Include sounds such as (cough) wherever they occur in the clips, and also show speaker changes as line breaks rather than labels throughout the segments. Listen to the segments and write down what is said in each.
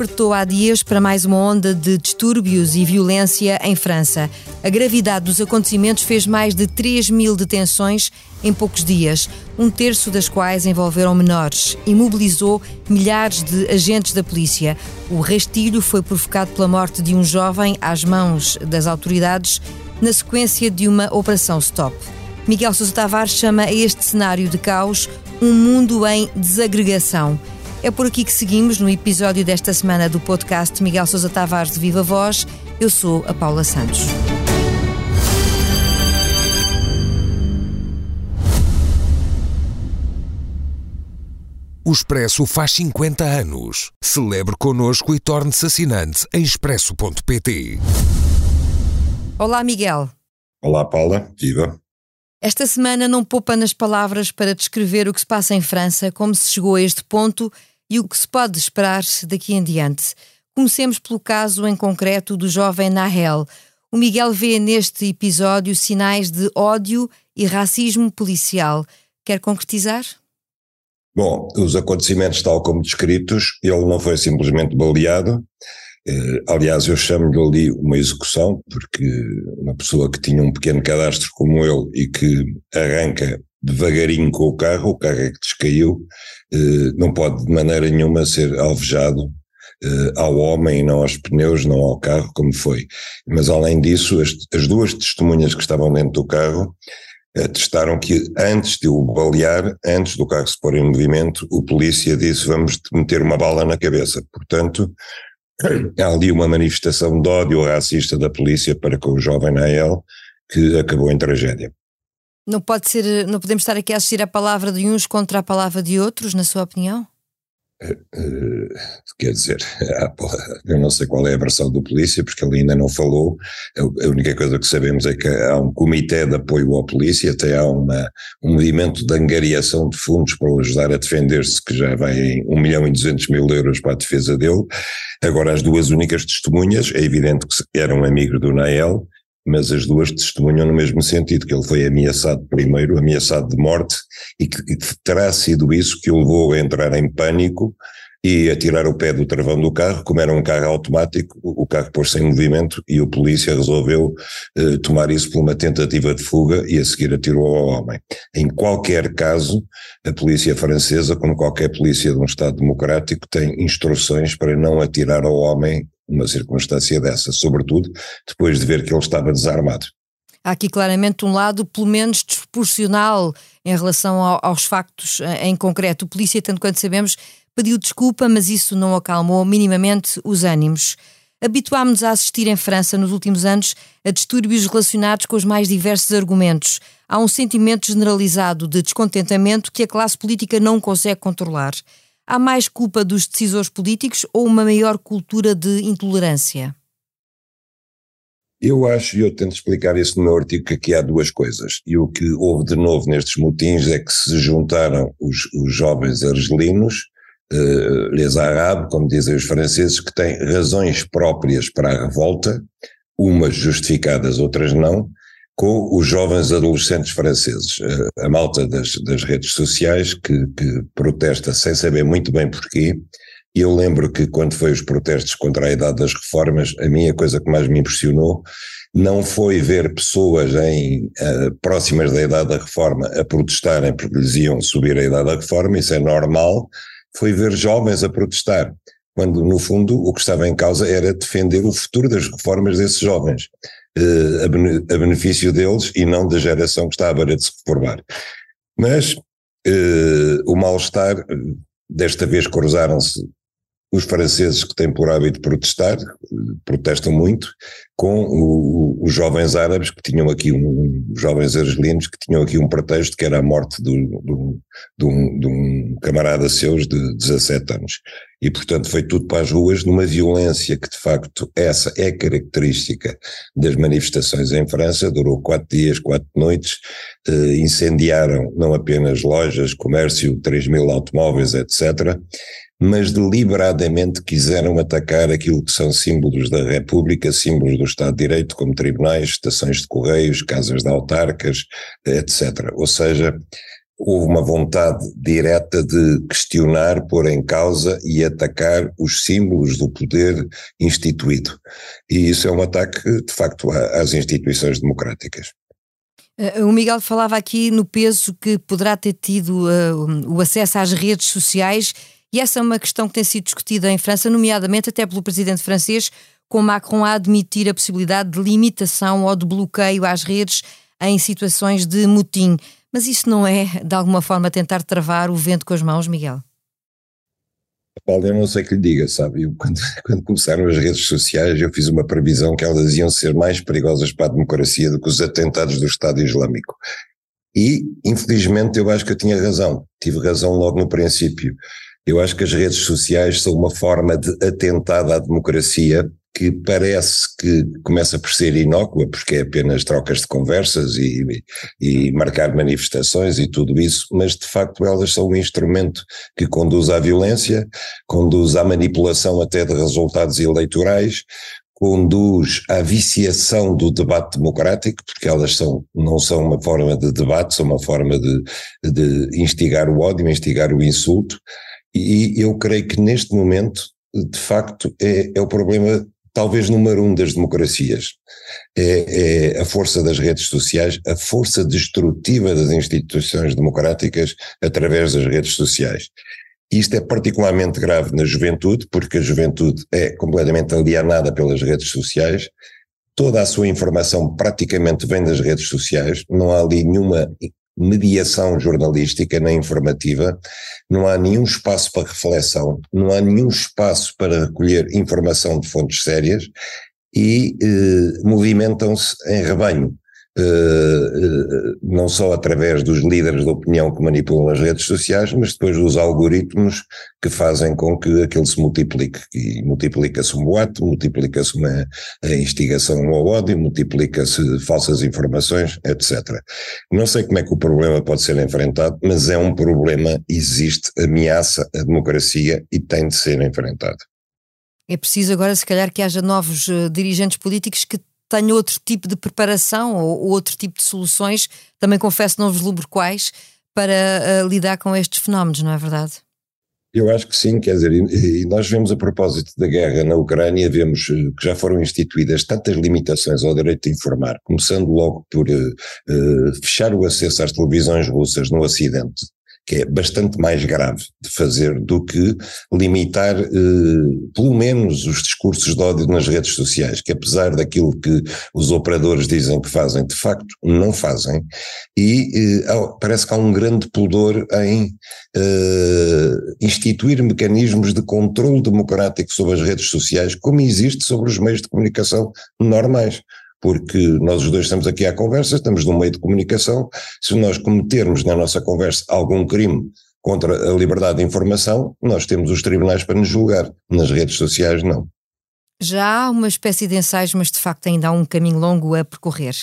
despertou há dias para mais uma onda de distúrbios e violência em França. A gravidade dos acontecimentos fez mais de 3 mil detenções em poucos dias, um terço das quais envolveram menores, e mobilizou milhares de agentes da polícia. O rastilho foi provocado pela morte de um jovem às mãos das autoridades na sequência de uma operação stop. Miguel Sousa Tavares chama a este cenário de caos um mundo em desagregação. É por aqui que seguimos no episódio desta semana do podcast Miguel Sousa Tavares de Viva Voz. Eu sou a Paula Santos.
O Expresso faz 50 anos. Celebre connosco e torne-se assinante em expresso.pt.
Olá, Miguel.
Olá, Paula. Viva.
Esta semana não poupa nas palavras para descrever o que se passa em França, como se chegou a este ponto e o que se pode esperar daqui em diante. Comecemos pelo caso em concreto do jovem Nahel. O Miguel vê neste episódio sinais de ódio e racismo policial. Quer concretizar?
Bom, os acontecimentos, tal como descritos, ele não foi simplesmente baleado. Eh, aliás, eu chamo-lhe ali uma execução, porque uma pessoa que tinha um pequeno cadastro como ele e que arranca devagarinho com o carro, o carro é que descaiu, eh, não pode de maneira nenhuma ser alvejado eh, ao homem, não aos pneus, não ao carro, como foi. Mas além disso, as, as duas testemunhas que estavam dentro do carro atestaram que antes de o balear, antes do carro se pôr em movimento, o polícia disse vamos meter uma bala na cabeça. Portanto, há ali uma manifestação de ódio racista da polícia para com o jovem Nael, que acabou em tragédia.
Não pode ser, não podemos estar aqui a assistir a palavra de uns contra a palavra de outros, na sua opinião?
Uh, quer dizer, (laughs) eu não sei qual é a versão do polícia, porque ele ainda não falou. A única coisa que sabemos é que há um comitê de apoio à polícia, até há uma, um movimento de angariação de fundos para o ajudar a defender-se, que já vai em 1 milhão e 200 mil euros para a defesa dele. Agora, as duas únicas testemunhas, é evidente que eram amigos do Nael, mas as duas testemunham no mesmo sentido, que ele foi ameaçado primeiro, ameaçado de morte, e que, que terá sido isso que o levou a entrar em pânico e a tirar o pé do travão do carro, como era um carro automático, o carro pôs-se em movimento e o polícia resolveu eh, tomar isso por uma tentativa de fuga e a seguir atirou ao homem. Em qualquer caso, a polícia francesa, como qualquer polícia de um Estado democrático, tem instruções para não atirar ao homem uma circunstância dessa, sobretudo depois de ver que ele estava desarmado.
Há aqui claramente um lado, pelo menos desproporcional, em relação ao, aos factos eh, em concreto. O polícia, tanto quanto sabemos, pediu desculpa, mas isso não acalmou minimamente os ânimos. Habituámos-nos a assistir em França nos últimos anos a distúrbios relacionados com os mais diversos argumentos. Há um sentimento generalizado de descontentamento que a classe política não consegue controlar. Há mais culpa dos decisores políticos ou uma maior cultura de intolerância?
Eu acho, e eu tento explicar isso no meu artigo, que aqui há duas coisas. E o que houve de novo nestes motins é que se juntaram os, os jovens argelinos, uh, les arabes, como dizem os franceses, que têm razões próprias para a revolta, umas justificadas, outras não, com os jovens adolescentes franceses, a, a malta das, das, redes sociais que, que, protesta sem saber muito bem porquê. E eu lembro que quando foi os protestos contra a idade das reformas, a minha coisa que mais me impressionou não foi ver pessoas em, uh, próximas da idade da reforma a protestarem porque lhes iam subir a idade da reforma, isso é normal, foi ver jovens a protestar, quando no fundo o que estava em causa era defender o futuro das reformas desses jovens uh, a, benefício deles e não da geração que está à beira de se reformar. Mas uh, o mal-estar, desta vez cruzaram-se os franceses que têm por hábito protestar, protestam muito, com o, os jovens árabes que tinham aqui, um, os jovens argelinos que tinham aqui um pretexto que era a morte do, do, de, um, de um camarada seus de 17 anos. E, portanto, foi tudo para as ruas numa violência que, de facto, essa é característica das manifestações em França, durou quatro dias, quatro noites, eh, incendiaram não apenas lojas, comércio, 3 mil automóveis, etc., mas deliberadamente quiseram atacar aquilo que são símbolos da República, símbolos do Estado de Direito, como tribunais, estações de correios, casas de autarcas, etc. Ou seja, houve uma vontade direta de questionar, pôr em causa e atacar os símbolos do poder instituído. E isso é um ataque, de facto, às instituições democráticas.
Eh, o Miguel falava aqui no peso que poderá ter tido uh, o acesso às redes sociais, e essa é uma questão que tem sido discutida em França, nomeadamente até pelo presidente francês, com Macron a admitir a possibilidade de limitação ou de bloqueio às redes em situações de motim. Mas isso não é, de alguma forma, tentar travar o vento com as mãos, Miguel?
Paulo, eu não sei que lhe diga, sabe? Eu, quando, (laughs) quando, começaram as redes sociais, eu fiz uma previsão que elas iam ser mais perigosas para a democracia do que os atentados do Estado Islâmico. E, infelizmente, eu acho que eu tinha razão. Tive razão logo no princípio. Eu acho que as redes sociais são uma forma de atentado à democracia que parece que começa por ser inócua, porque é apenas trocas de conversas e, e, marcar manifestações e tudo isso, mas de facto elas são um instrumento que conduz à violência, conduz à manipulação até de resultados eleitorais, conduz à viciação do debate democrático, porque elas são, não são uma forma de debate, são uma forma de, de instigar o ódio, instigar o insulto, e eu creio que neste momento, de facto, é, é o problema talvez número um das democracias. É, é, a força das redes sociais, a força destrutiva das instituições democráticas através das redes sociais. Isto é particularmente grave na juventude, porque a juventude é completamente alienada pelas redes sociais. Toda a sua informação praticamente vem das redes sociais, não há ali nenhuma mediação jornalística nem informativa, não há nenhum espaço para reflexão, não há nenhum espaço para recolher informação de fontes sérias e eh, movimentam-se em rebanho. Eh, eh, não só através dos líderes de opinião que manipulam as redes sociais, mas depois dos algoritmos que fazem com que aquilo se multiplique. E multiplica-se um boato, multiplica-se uma instigação ao ódio, multiplica-se falsas informações, etc. Não sei como é que o problema pode ser enfrentado, mas é um problema, existe, ameaça a democracia e tem de ser enfrentado.
É preciso agora, se calhar, que haja novos uh, dirigentes políticos que tenho outro tipo de preparação ou, ou outro tipo de soluções, também confesso não vislumbro quais, para uh, lidar com estes fenómenos, não é verdade?
Eu acho que sim, quer dizer, e, nós vemos a propósito da guerra na Ucrânia, vemos uh, que já foram instituídas tantas limitações ao direito de informar, começando logo por uh, fechar o acesso às televisões russas no Ocidente, que é bastante mais grave de fazer do que limitar eh, pelo menos os discursos de ódio nas redes sociais, que apesar daquilo que os operadores dizem que fazem, de facto não fazem, e eh, parece que há um grande pudor em eh, instituir mecanismos de controle democrático sobre as redes sociais, como existe sobre os meios de comunicação normais porque nós os dois estamos aqui à conversa, estamos num meio de comunicação, se nós cometermos na nossa conversa algum crime contra a liberdade de informação, nós temos os tribunais para nos julgar, nas redes sociais não.
Já há uma espécie de ensaios, mas de facto ainda há um caminho longo a percorrer.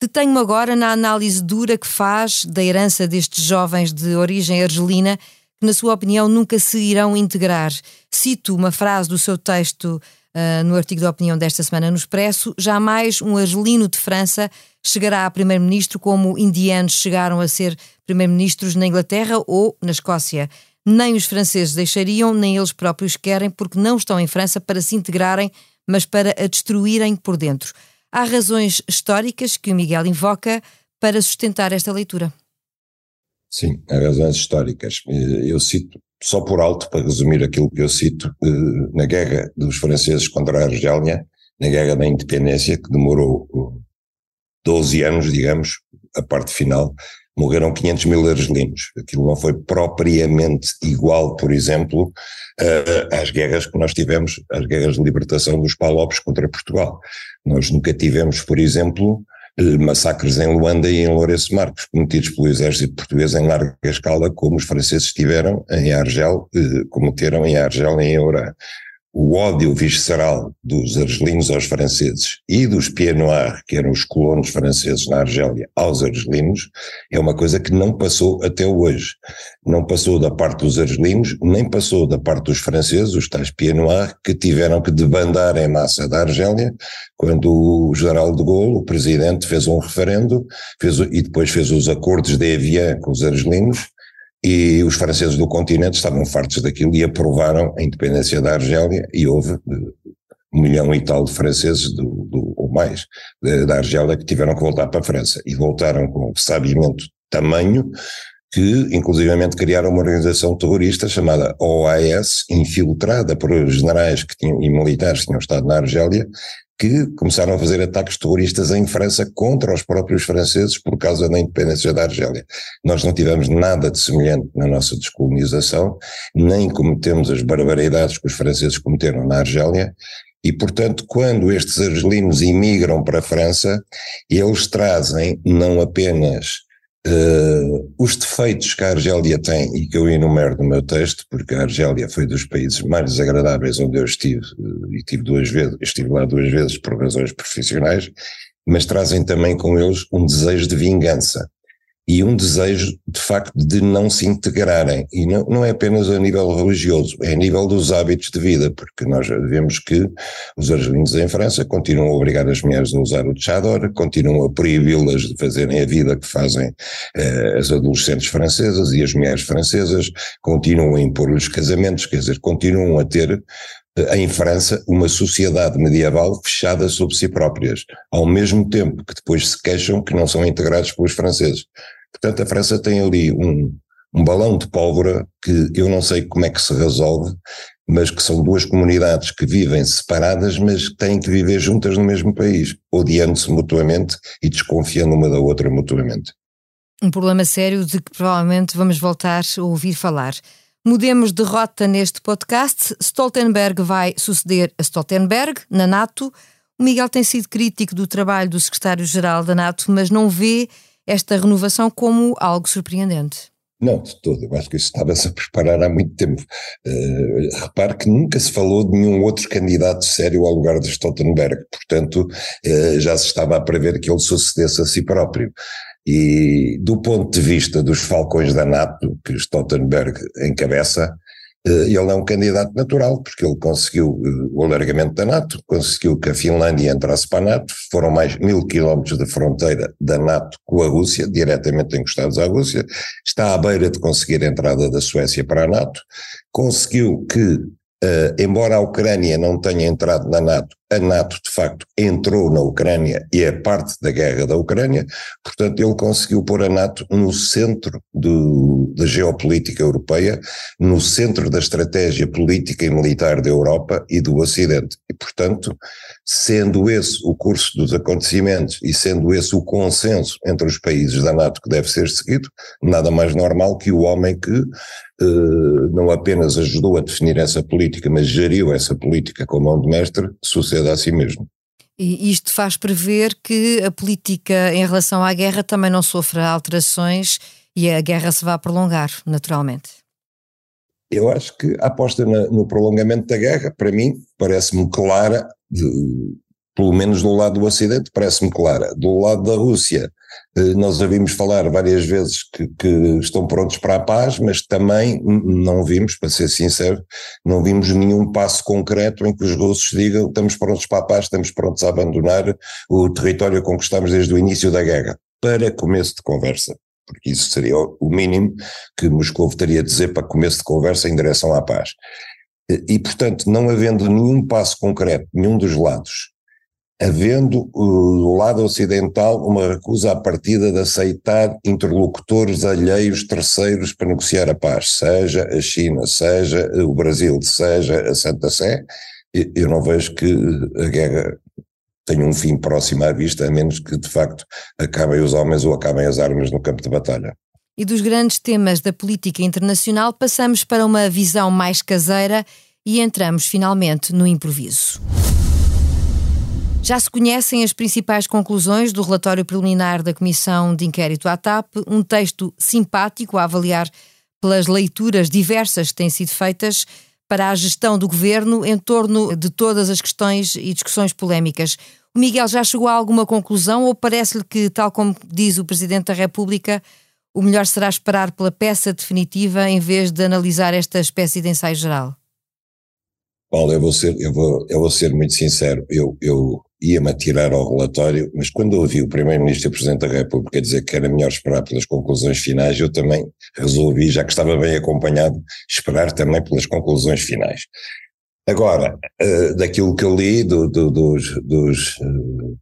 Detenho-me agora na análise dura que faz da herança destes jovens de origem argelina, que, na sua opinião, nunca se irão integrar. Cito uma frase do seu texto uh, no artigo de opinião desta semana no Expresso, jamais um argelino de França chegará a primeiro-ministro como indianos chegaram a ser primeiro-ministros na Inglaterra ou na Escócia. Nem os franceses deixariam, nem eles próprios querem, porque não estão em França para se integrarem, mas para a destruírem por dentro. Há razões históricas que o Miguel invoca para sustentar esta leitura.
Sim, há razões históricas. Eh, eu cito só por alto, para resumir aquilo que eu cito, eh, na guerra dos franceses contra a Argélia, na guerra da independência, que demorou 12 eh, anos, digamos, a parte final, morreram 500 mil argelinos. Aquilo não foi propriamente igual, por exemplo, às guerras que nós tivemos, às guerras de libertação dos Palopes contra Portugal. Nós nunca tivemos, por exemplo, massacres em Luanda e em Lourenço Marcos, cometidos pelo exército português em larga escala, como os franceses tiveram em Argel, eh, cometeram em Argel e em Oran. O ódio visceral dos argelinos aos franceses e dos Pieds Noirs, que eram os colonos franceses na Argélia, aos argelinos, é uma coisa que não passou até hoje. Não passou da parte dos argelinos, nem passou da parte dos franceses, os tais Pieds Noirs, que tiveram que debandar em massa da Argélia, quando o general de Gaulle, o presidente, fez um referendo fez, e depois fez os acordos de Evian com os argelinos, e os franceses do continente estavam fartos daquilo e aprovaram a independência da Argélia e houve eh, um milhão e tal de franceses, do, do, ou mais, da Argélia que tiveram que voltar para a França. E voltaram com sabiamento tamanho que inclusivamente criaram uma organização terrorista chamada OAS, infiltrada por generais que tinham, e militares que tinham estado na Argélia que começaram a fazer ataques terroristas em França contra os próprios franceses por causa da independência da Argélia. Nós não tivemos nada de semelhante na nossa descolonização, nem cometemos as barbaridades que os franceses cometeram na Argélia, e, portanto, quando estes argelinos imigram para a França, eles trazem não apenas Uh, os defeitos que a Argélia tem e que eu enumero no meu texto, porque a Argélia foi dos países mais desagradáveis onde eu estive, uh, e tive duas vezes, estive lá duas vezes por razões profissionais, mas trazem também com eles um desejo de vingança e um desejo, de facto, de não se integrarem. E não, não é apenas a nível religioso, é a nível dos hábitos de vida, porque nós vemos que os argelinos em França continuam a obrigar as mulheres a usar o chador, continuam a proibi-las de fazerem a vida que fazem eh, as adolescentes francesas e as mulheres francesas, continuam a impor-lhes casamentos, quer dizer, continuam a ter eh, em França uma sociedade medieval fechada sobre si próprias, ao mesmo tempo que depois se queixam que não são integrados pelos franceses. Portanto, a França tem ali um, um balão de pólvora que eu não sei como é que se resolve, mas que são duas comunidades que vivem separadas, mas que têm que viver juntas no mesmo país, odiando-se mutuamente e desconfiando uma da outra mutuamente.
Um problema sério de que provavelmente vamos voltar a ouvir falar. Mudemos de rota neste podcast. Stoltenberg vai suceder a Stoltenberg na NATO. O Miguel tem sido crítico do trabalho do secretário-geral da NATO, mas não vê esta renovação como algo surpreendente.
Não, de todo. Eu acho que isso estava-se a preparar há muito tempo. Uh, repare que nunca se falou de nenhum outro candidato sério ao lugar de Stoltenberg. Portanto, uh, já se estava a prever que ele sucedesse a si próprio. E do ponto de vista dos falcões da NATO, que Stoltenberg encabeça, ele é um candidato natural, porque ele conseguiu eh, o alargamento da NATO, conseguiu que a Finlândia entrasse para a NATO, foram mais mil quilómetros de fronteira da NATO com a Rússia, diretamente encostados à Rússia, está à beira de conseguir a entrada da Suécia para a NATO, conseguiu que Uh, embora a Ucrânia não tenha entrado na NATO, a NATO de facto entrou na Ucrânia e é parte da guerra da Ucrânia, portanto ele conseguiu pôr a NATO no centro do, da geopolítica europeia, no centro da estratégia política e militar da Europa e do Ocidente. E portanto, sendo esse o curso dos acontecimentos e sendo esse o consenso entre os países da NATO que deve ser seguido, nada mais normal que o homem que eh, não apenas ajudou a definir essa política, mas geriu essa política com mão de mestre, suceda a si mesmo.
E isto faz prever que a política em relação à guerra também não sofra alterações e a guerra se vá prolongar, naturalmente.
Eu acho que a aposta no prolongamento da guerra, para mim, parece-me clara, de, pelo menos do lado do Ocidente, parece-me clara. Do lado da Rússia, eh, nós ouvimos falar várias vezes que, que, estão prontos para a paz, mas também não vimos, para ser sincero, não vimos nenhum passo concreto em que os russos digam estamos prontos para a paz, estamos prontos a abandonar o território que conquistamos desde o início da guerra, para começo de conversa. Porque isso seria o mínimo que Moscou teria a dizer para começo de conversa em direção à paz. E, portanto, não havendo nenhum passo concreto, nenhum dos lados, havendo do lado ocidental uma recusa à partida de aceitar interlocutores alheios terceiros para negociar a paz, seja a China, seja o Brasil, seja a Santa Sé, eu não vejo que a guerra tenha um fim próximo à vista, a menos que de facto acabem os homens ou acabem as armas no campo de batalha.
E dos grandes temas da política internacional passamos para uma visão mais caseira e entramos finalmente no improviso. Já se conhecem as principais conclusões do relatório preliminar da Comissão de Inquérito à TAP, um texto simpático a avaliar pelas leituras diversas que têm sido feitas, para a gestão do governo em torno de todas as questões e discussões polémicas. O Miguel já chegou a alguma conclusão ou parece-lhe que, tal como diz o Presidente da República, o melhor será esperar pela peça definitiva em vez de analisar esta espécie de ensaio geral?
Paulo, eu vou ser, eu vou, eu vou ser muito sincero. Eu, eu ia-me atirar ao relatório, mas quando ouvi o Primeiro-Ministro e o Presidente da República dizer que era melhor esperar pelas conclusões finais, eu também resolvi, já que estava bem acompanhado, esperar também pelas conclusões finais. Agora, uh, daquilo que eu li, do, do, dos, dos uh,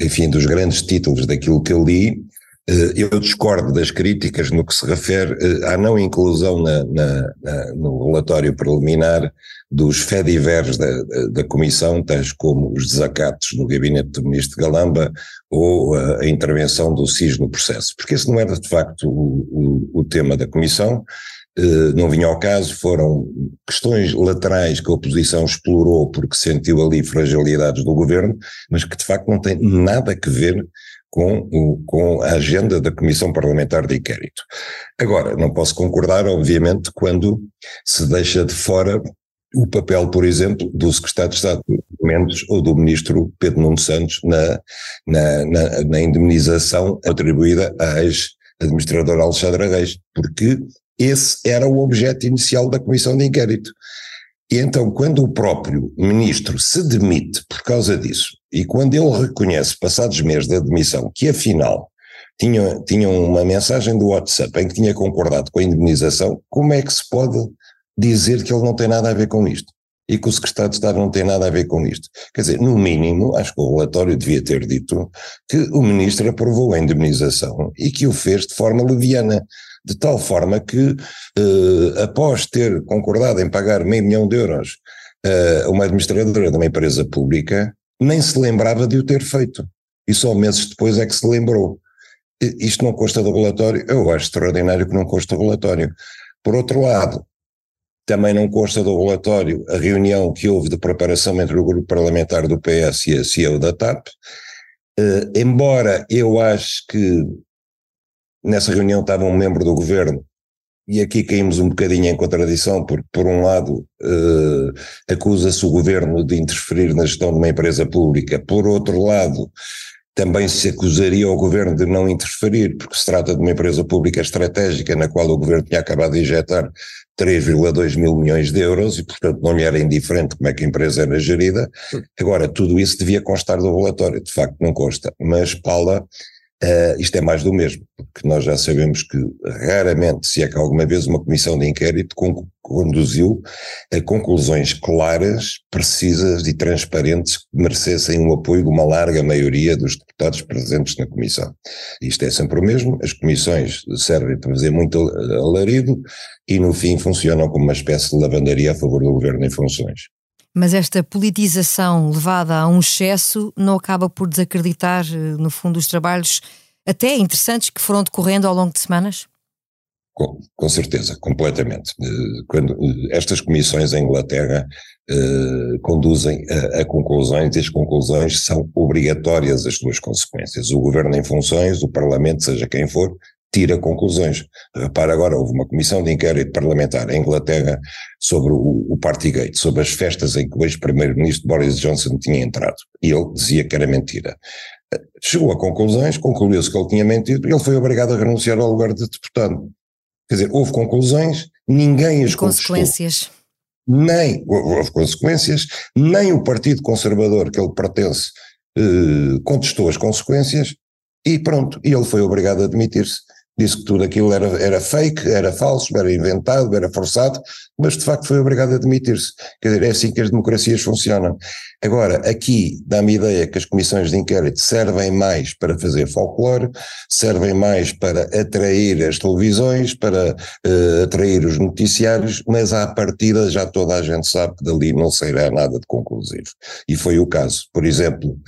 enfim, dos grandes títulos daquilo que eu li, eu discordo das críticas no que se refere à não inclusão na, na, na, no relatório preliminar dos fediveres da, da Comissão, tais como os desacatos no gabinete do Ministro Galamba ou a, a intervenção do SIS no processo, porque esse não era de facto o, o, o tema da Comissão, eh, não vinha ao caso, foram questões laterais que a oposição explorou porque sentiu ali fragilidades do governo, mas que de facto não têm nada a ver com, o, com a agenda da Comissão Parlamentar de Inquérito. Agora, não posso concordar, obviamente, quando se deixa de fora o papel, por exemplo, do secretário de Estado Mendes ou do ministro Pedro Nuno Santos na, na, na, na indemnização atribuída à ex-administradora Alexandra Reis, porque esse era o objeto inicial da comissão de inquérito. E então, quando o próprio ministro se demite por causa disso, e quando ele reconhece, passados meses da demissão, que afinal tinha, tinha uma mensagem do WhatsApp em que tinha concordado com a indemnização, como é que se pode dizer que ele não tem nada a ver com isto. E que o secretário de Estado não tem nada a ver com isto. Quer dizer, no mínimo, acho que o relatório devia ter dito que o ministro aprovou a indemnização e que o fez de forma leviana, de tal forma que, eh, após ter concordado em pagar meio milhão de euros a uma administradora de uma empresa pública, nem se lembrava de o ter feito. E só meses depois é que se lembrou. Isto não consta do relatório? Eu acho extraordinário que não consta do relatório. Por outro lado, também não consta do relatório a reunião que houve de preparação entre o grupo parlamentar do PS e a CEO da TAP, uh, embora eu acho que nessa reunião estava um membro do governo, e aqui caímos um bocadinho em contradição, porque por um lado uh, acusa-se o governo de interferir na gestão de uma empresa pública, por outro lado também se acusaria o governo de não interferir, porque se trata de uma empresa pública estratégica na qual o governo tinha acabado de injetar 3,2 mil milhões de euros e, portanto, não lhe era indiferente como é que a empresa era gerida. Agora, tudo isso devia constar do relatório, de facto não consta, mas Paula Uh, isto é mais do mesmo, porque nós já sabemos que raramente, se é que alguma vez uma comissão de inquérito con conduziu a conclusões claras, precisas e transparentes que merecessem o apoio de uma larga maioria dos deputados presentes na comissão. Isto é sempre o mesmo, as comissões servem para fazer muito alarido e no fim funcionam como uma espécie de lavandaria a favor do governo em funções.
Mas esta politização levada a um excesso não acaba por desacreditar, eh, no fundo, os trabalhos até interessantes que foram decorrendo ao longo de semanas?
Com, com certeza, completamente. Eh, quando eh, estas comissões em Inglaterra eh, conduzem a, a, conclusões, e as conclusões são obrigatórias as suas consequências. O governo em funções, o parlamento, seja quem for, tira conclusões. Repara agora, houve uma comissão de inquérito parlamentar em Inglaterra sobre o, o Partygate, sobre as festas em que o ex-primeiro-ministro Boris Johnson tinha entrado. E ele dizia que era mentira. Chegou a conclusões, concluiu-se que ele tinha mentido e ele foi obrigado a renunciar ao lugar de deputado. Quer dizer, houve conclusões, ninguém as
consequências.
Nem houve consequências, nem o Partido Conservador que ele pertence eh, contestou as consequências e pronto, e ele foi obrigado a admitir-se disse que tudo aquilo era, era fake, era falso, era inventado, era forçado, mas de facto foi obrigado a admitir-se. Quer dizer, é assim que as democracias funcionam. Agora, aqui dá-me a ideia que as comissões de inquérito servem mais para fazer folclore, servem mais para atrair as televisões, para uh, atrair os noticiários, mas à partida já toda a gente sabe que dali não sairá nada de conclusivo. E foi o caso. Por exemplo,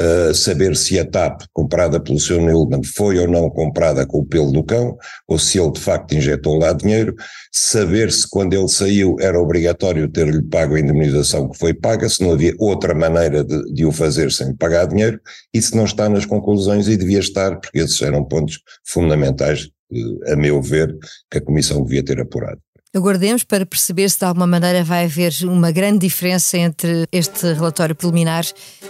uh, saber se a TAP, comprada pelo Sr. Nilman, foi ou não comprada com o pelo do cão, ou se ele de facto injetou lá dinheiro, saber se quando ele saiu era obrigatório ter-lhe pago a indemnização que foi paga, se não havia outra maneira de, de o fazer sem pagar dinheiro, se não está nas conclusões e devia estar, porque esses eram pontos fundamentais, eh, a meu ver, que a Comissão devia ter apurado.
Aguardemos para perceber se de alguma maneira vai haver uma grande diferença entre este relatório preliminar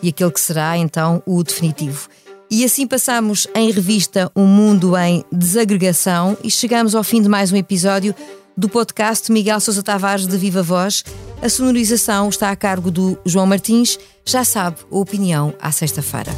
e aquele que será então o definitivo. E assim passamos em revista um mundo em desagregação e chegamos ao fim de mais um episódio do podcast Miguel Sousa Tavares de Viva Voz. A sonorização está a cargo do João Martins. Já sabe, a opinião à sexta-feira.